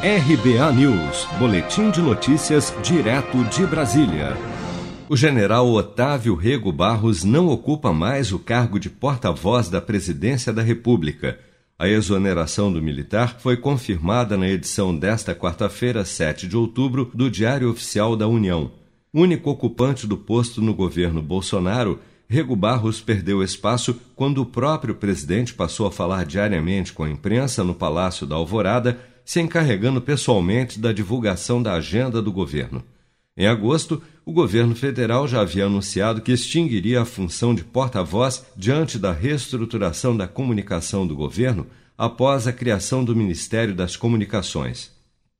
RBA News, Boletim de Notícias, direto de Brasília. O general Otávio Rego Barros não ocupa mais o cargo de porta-voz da Presidência da República. A exoneração do militar foi confirmada na edição desta quarta-feira, 7 de outubro, do Diário Oficial da União. Único ocupante do posto no governo Bolsonaro, Rego Barros perdeu espaço quando o próprio presidente passou a falar diariamente com a imprensa no Palácio da Alvorada se encarregando pessoalmente da divulgação da agenda do governo. Em agosto, o governo federal já havia anunciado que extinguiria a função de porta-voz diante da reestruturação da comunicação do governo após a criação do Ministério das Comunicações.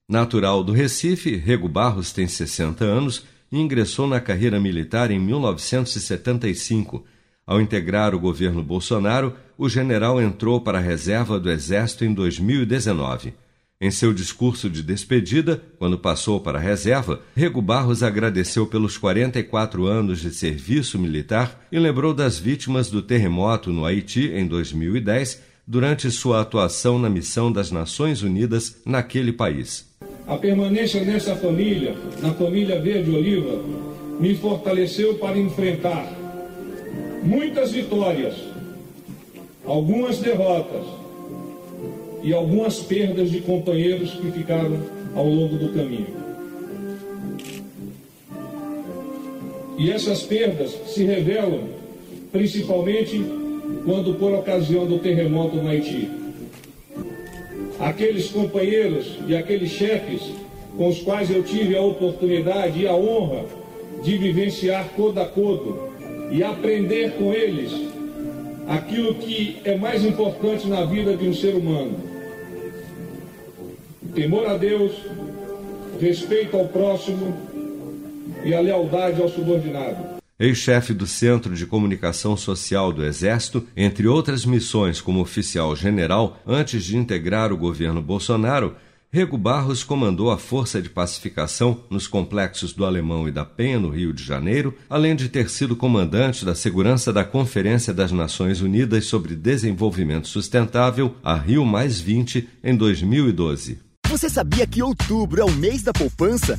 Natural do Recife, Rego Barros tem 60 anos e ingressou na carreira militar em 1975. Ao integrar o governo Bolsonaro, o general entrou para a reserva do Exército em 2019. Em seu discurso de despedida, quando passou para a reserva, Rego Barros agradeceu pelos 44 anos de serviço militar e lembrou das vítimas do terremoto no Haiti em 2010, durante sua atuação na missão das Nações Unidas naquele país. A permanência nessa família, na família Verde Oliva, me fortaleceu para enfrentar muitas vitórias, algumas derrotas e algumas perdas de companheiros que ficaram ao longo do caminho. E essas perdas se revelam principalmente quando, por ocasião do terremoto no Haiti, aqueles companheiros e aqueles chefes com os quais eu tive a oportunidade e a honra de vivenciar codo a codo e aprender com eles aquilo que é mais importante na vida de um ser humano: temor a Deus, respeito ao próximo e a lealdade ao subordinado. Ex-chefe do Centro de Comunicação Social do Exército, entre outras missões como oficial general, antes de integrar o governo Bolsonaro, Rego Barros comandou a Força de Pacificação nos complexos do Alemão e da Penha, no Rio de Janeiro, além de ter sido comandante da segurança da Conferência das Nações Unidas sobre Desenvolvimento Sustentável, a Rio Mais 20, em 2012. Você sabia que outubro é o mês da poupança?